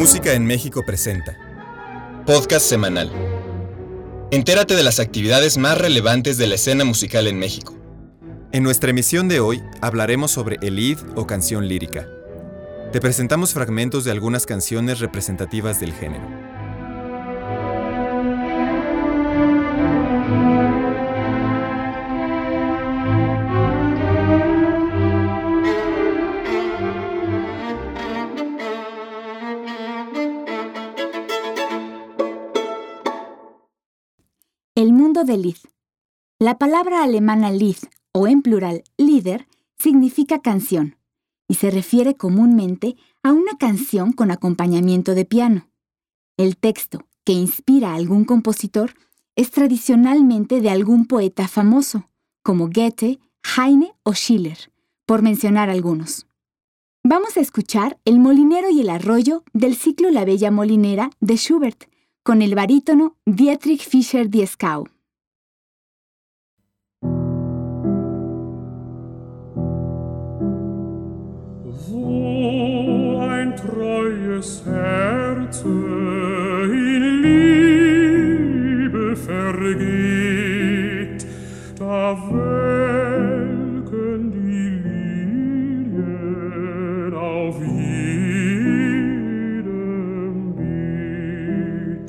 Música en México presenta. Podcast semanal. Entérate de las actividades más relevantes de la escena musical en México. En nuestra emisión de hoy hablaremos sobre el lead o canción lírica. Te presentamos fragmentos de algunas canciones representativas del género. Del Lied. La palabra alemana Lied, o en plural Lieder, significa canción y se refiere comúnmente a una canción con acompañamiento de piano. El texto, que inspira a algún compositor, es tradicionalmente de algún poeta famoso, como Goethe, Heine o Schiller, por mencionar algunos. Vamos a escuchar El molinero y el arroyo del ciclo La Bella Molinera de Schubert, con el barítono Dietrich Fischer-Dieskau. ein treues Herze in Liebe vergeht, da welken die Lilien auf jedem Beet.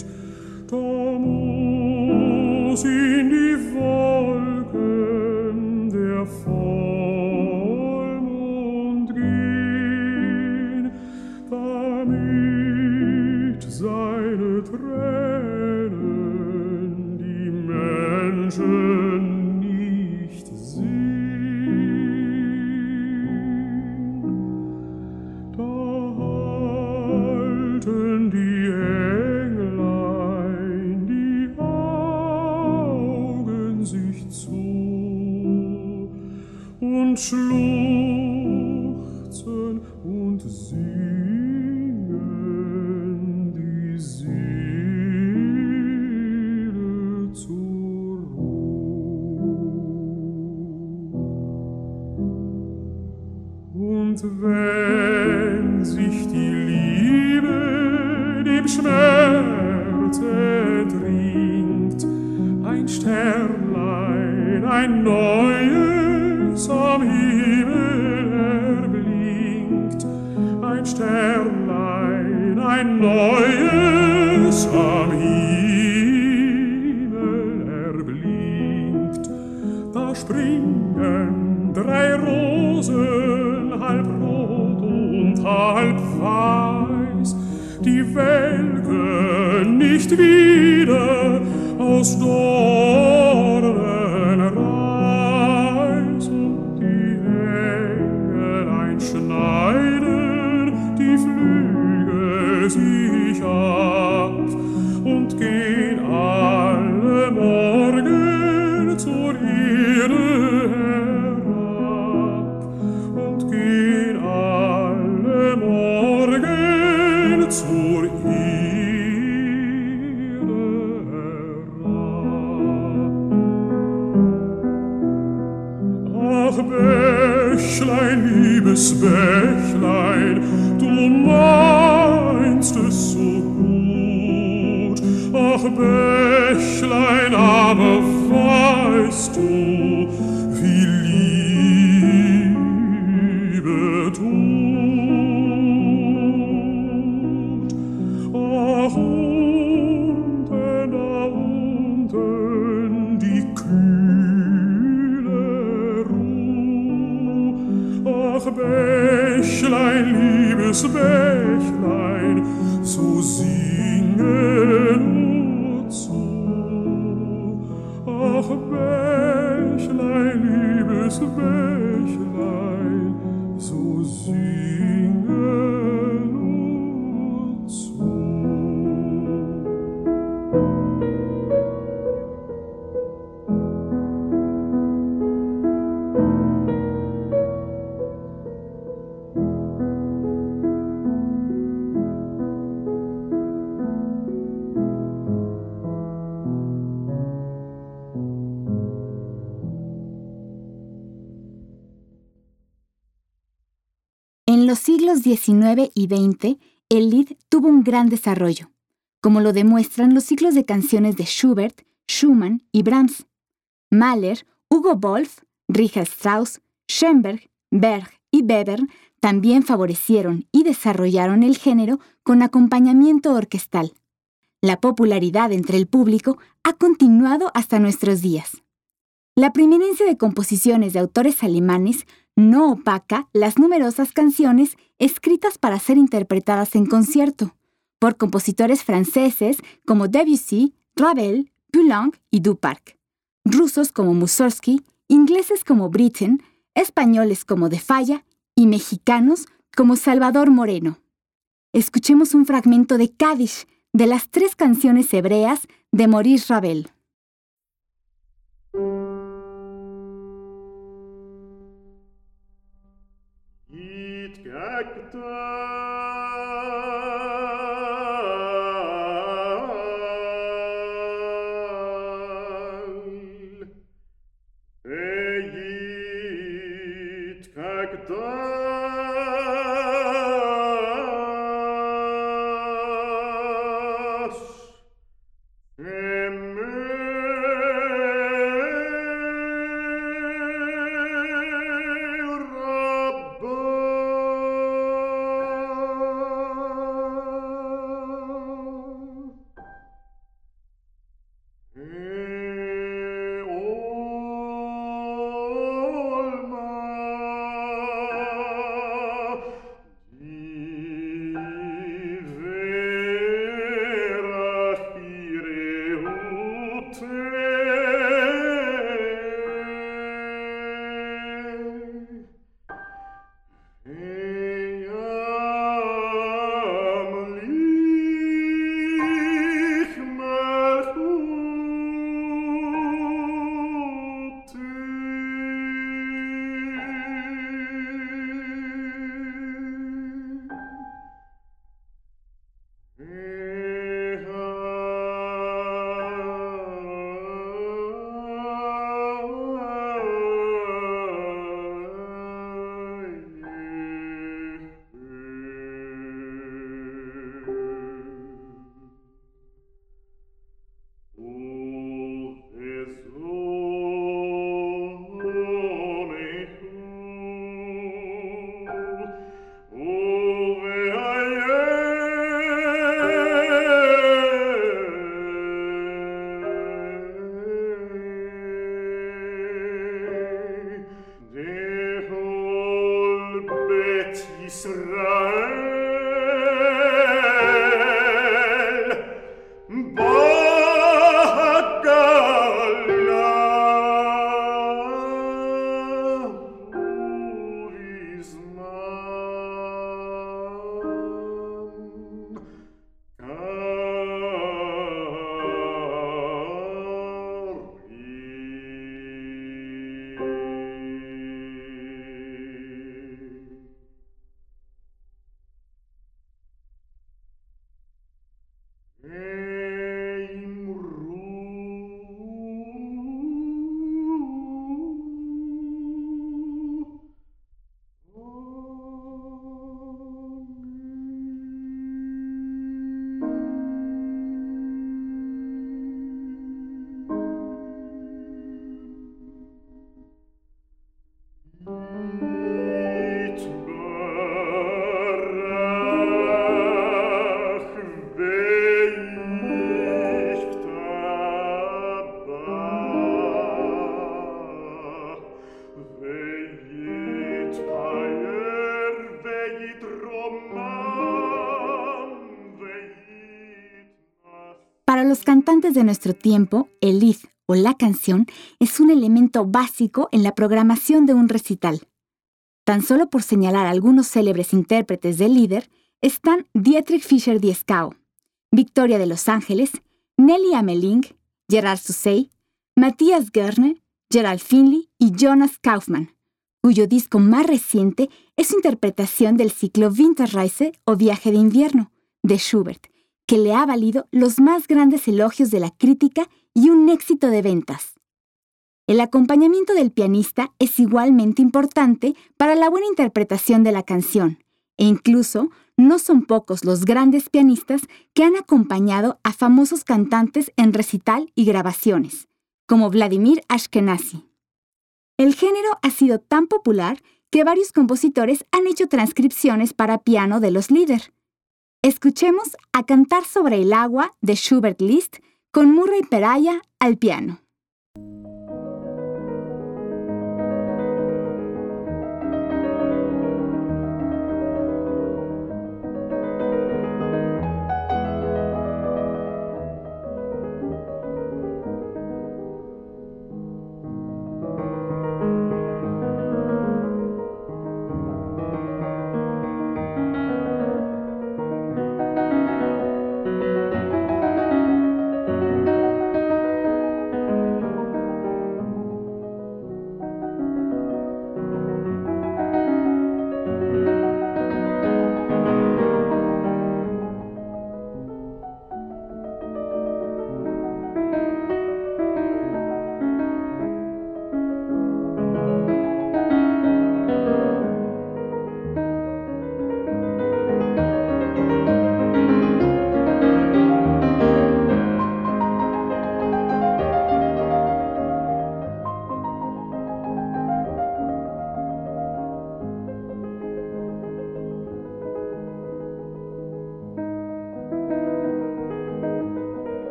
Da muss in die und schluchzen und singen da springen drei Rosen, halb rot und halb weiß, die welken nicht wieder aus Dornenreis sich ab und gehen alle morgen zur Erde herab und gehen alle morgen zur Erde herab. Ach, Bächlein, liebes Bächlein, Bächlein, aber weißt du, wie Liebe tut? Ach, unten, da unten, die kühle Ruh. Ach, Bächlein, liebes Bächlein, so singe salvation line so sweet. Los siglos XIX y XX, el Lied tuvo un gran desarrollo, como lo demuestran los ciclos de canciones de Schubert, Schumann y Brahms. Mahler, Hugo Wolf, Richard Strauss, Schoenberg, Berg y Weber también favorecieron y desarrollaron el género con acompañamiento orquestal. La popularidad entre el público ha continuado hasta nuestros días. La preeminencia de composiciones de autores alemanes no opaca las numerosas canciones escritas para ser interpretadas en concierto por compositores franceses como Debussy, Ravel, Poulenc y Duparc, rusos como Mussorgsky, ingleses como Britten, españoles como De Falla y mexicanos como Salvador Moreno. Escuchemos un fragmento de Kadish de las tres canciones hebreas de Maurice Ravel. Para de nuestro tiempo, el lead o la canción es un elemento básico en la programación de un recital. Tan solo por señalar algunos célebres intérpretes del líder están Dietrich Fischer-Dieskau, Victoria de Los Ángeles, Nelly Ameling, Gerard Susey, Matthias Görner, Gerald Finley y Jonas Kaufmann, cuyo disco más reciente es su interpretación del ciclo Winterreise o Viaje de Invierno de Schubert, que le ha valido los más grandes elogios de la crítica y un éxito de ventas. El acompañamiento del pianista es igualmente importante para la buena interpretación de la canción, e incluso no son pocos los grandes pianistas que han acompañado a famosos cantantes en recital y grabaciones, como Vladimir Ashkenazy. El género ha sido tan popular que varios compositores han hecho transcripciones para piano de los líder. Escuchemos a Cantar sobre el agua de Schubert Liszt con Murray Peraya al piano.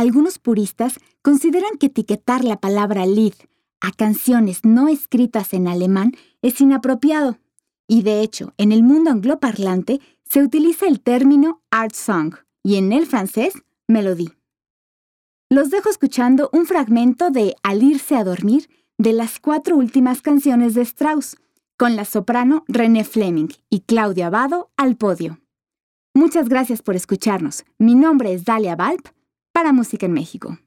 Algunos puristas consideran que etiquetar la palabra Lied a canciones no escritas en alemán es inapropiado, y de hecho, en el mundo angloparlante se utiliza el término art song y en el francés melodie. Los dejo escuchando un fragmento de Al irse a dormir de las cuatro últimas canciones de Strauss, con la soprano René Fleming y Claudia Abado al podio. Muchas gracias por escucharnos. Mi nombre es Dalia Balp para Música en México.